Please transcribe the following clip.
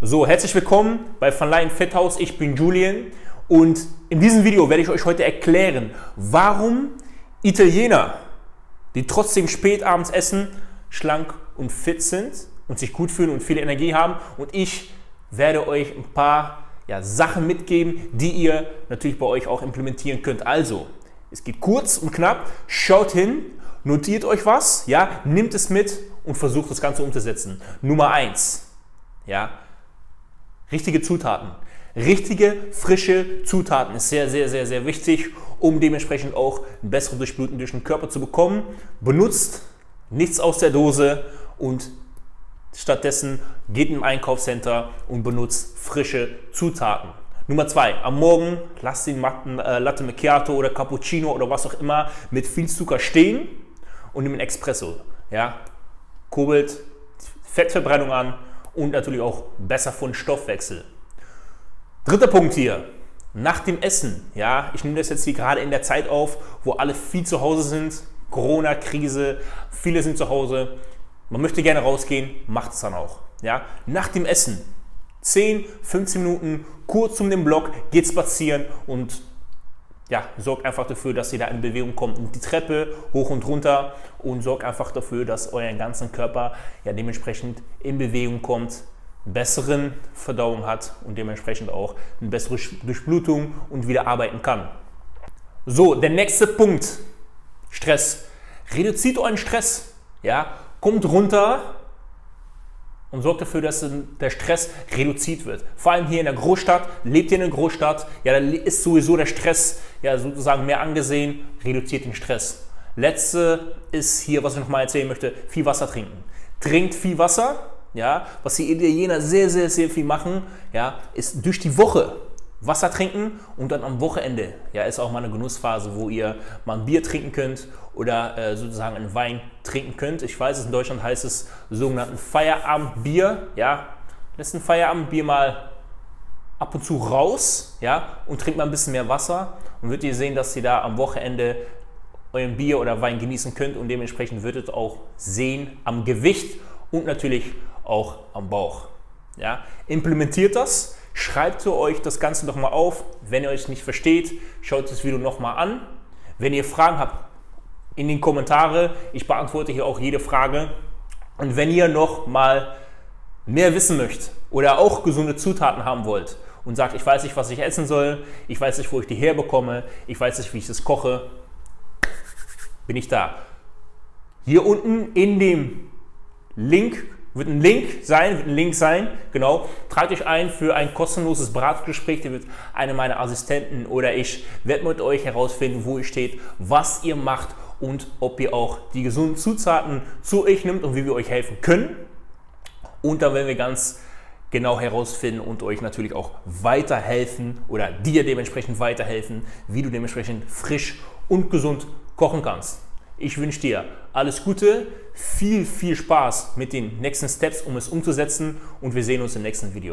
So, herzlich willkommen bei Van Leyen Fit House. Ich bin Julian und in diesem Video werde ich euch heute erklären, warum Italiener, die trotzdem spät abends essen, schlank und fit sind und sich gut fühlen und viel Energie haben. Und ich werde euch ein paar ja, Sachen mitgeben, die ihr natürlich bei euch auch implementieren könnt. Also, es geht kurz und knapp. Schaut hin, notiert euch was, ja, nimmt es mit und versucht das Ganze umzusetzen. Nummer eins, ja, richtige Zutaten. Richtige, frische Zutaten ist sehr, sehr, sehr, sehr wichtig, um dementsprechend auch ein besseres Durchbluten durch den Körper zu bekommen. Benutzt nichts aus der Dose und stattdessen geht im Einkaufscenter und benutzt frische Zutaten. Nummer zwei, am Morgen lasst den äh, Latte Macchiato oder Cappuccino oder was auch immer mit viel Zucker stehen und nimm einen Espresso. Ja? Kurbelt Fettverbrennung an und natürlich auch besser von Stoffwechsel. Dritter Punkt hier, nach dem Essen. Ja, ich nehme das jetzt hier gerade in der Zeit auf, wo alle viel zu Hause sind. Corona-Krise, viele sind zu Hause. Man möchte gerne rausgehen, macht es dann auch. Ja, nach dem Essen 10, 15 Minuten kurz um den Block, geht spazieren und ja, sorgt einfach dafür, dass ihr da in Bewegung kommt und die Treppe hoch und runter und sorgt einfach dafür, dass euer ganzen Körper ja dementsprechend in Bewegung kommt, besseren Verdauung hat und dementsprechend auch eine bessere Durchblutung und wieder arbeiten kann. So, der nächste Punkt, Stress. Reduziert euren Stress, ja, kommt runter und sorgt dafür, dass der Stress reduziert wird. Vor allem hier in der Großstadt, lebt ihr in einer Großstadt, ja, da ist sowieso der Stress ja sozusagen mehr angesehen, reduziert den Stress. Letzte ist hier, was ich nochmal erzählen möchte, viel Wasser trinken. Trinkt viel Wasser, ja, was die Italiener sehr, sehr, sehr viel machen, ja, ist durch die Woche Wasser trinken und dann am Wochenende, ja, ist auch mal eine Genussphase, wo ihr mal ein Bier trinken könnt oder äh, sozusagen einen Wein trinken könnt. Ich weiß, in Deutschland heißt es sogenannten Feierabendbier, ja, lässt ein Feierabendbier mal ab und zu raus, ja, und trinkt mal ein bisschen mehr Wasser und wird ihr sehen, dass ihr da am Wochenende euren Bier oder Wein genießen könnt und dementsprechend ihr auch sehen am Gewicht und natürlich auch am Bauch. Ja, implementiert das Schreibt euch das Ganze nochmal auf. Wenn ihr euch nicht versteht, schaut das Video nochmal an. Wenn ihr Fragen habt, in den Kommentare. Ich beantworte hier auch jede Frage. Und wenn ihr noch mal mehr wissen möchtet oder auch gesunde Zutaten haben wollt und sagt, ich weiß nicht, was ich essen soll, ich weiß nicht, wo ich die herbekomme, ich weiß nicht, wie ich das koche, bin ich da. Hier unten in dem Link wird ein Link sein, wird ein Link sein, genau. Tragt euch ein für ein kostenloses Beratungsgespräch, da wird eine meiner Assistenten oder ich werde mit euch herausfinden, wo ihr steht, was ihr macht und ob ihr auch die gesunden Zutaten zu euch nimmt und wie wir euch helfen können. Und dann werden wir ganz genau herausfinden und euch natürlich auch weiterhelfen oder dir dementsprechend weiterhelfen, wie du dementsprechend frisch und gesund kochen kannst. Ich wünsche dir alles Gute, viel, viel Spaß mit den nächsten Steps, um es umzusetzen und wir sehen uns im nächsten Video.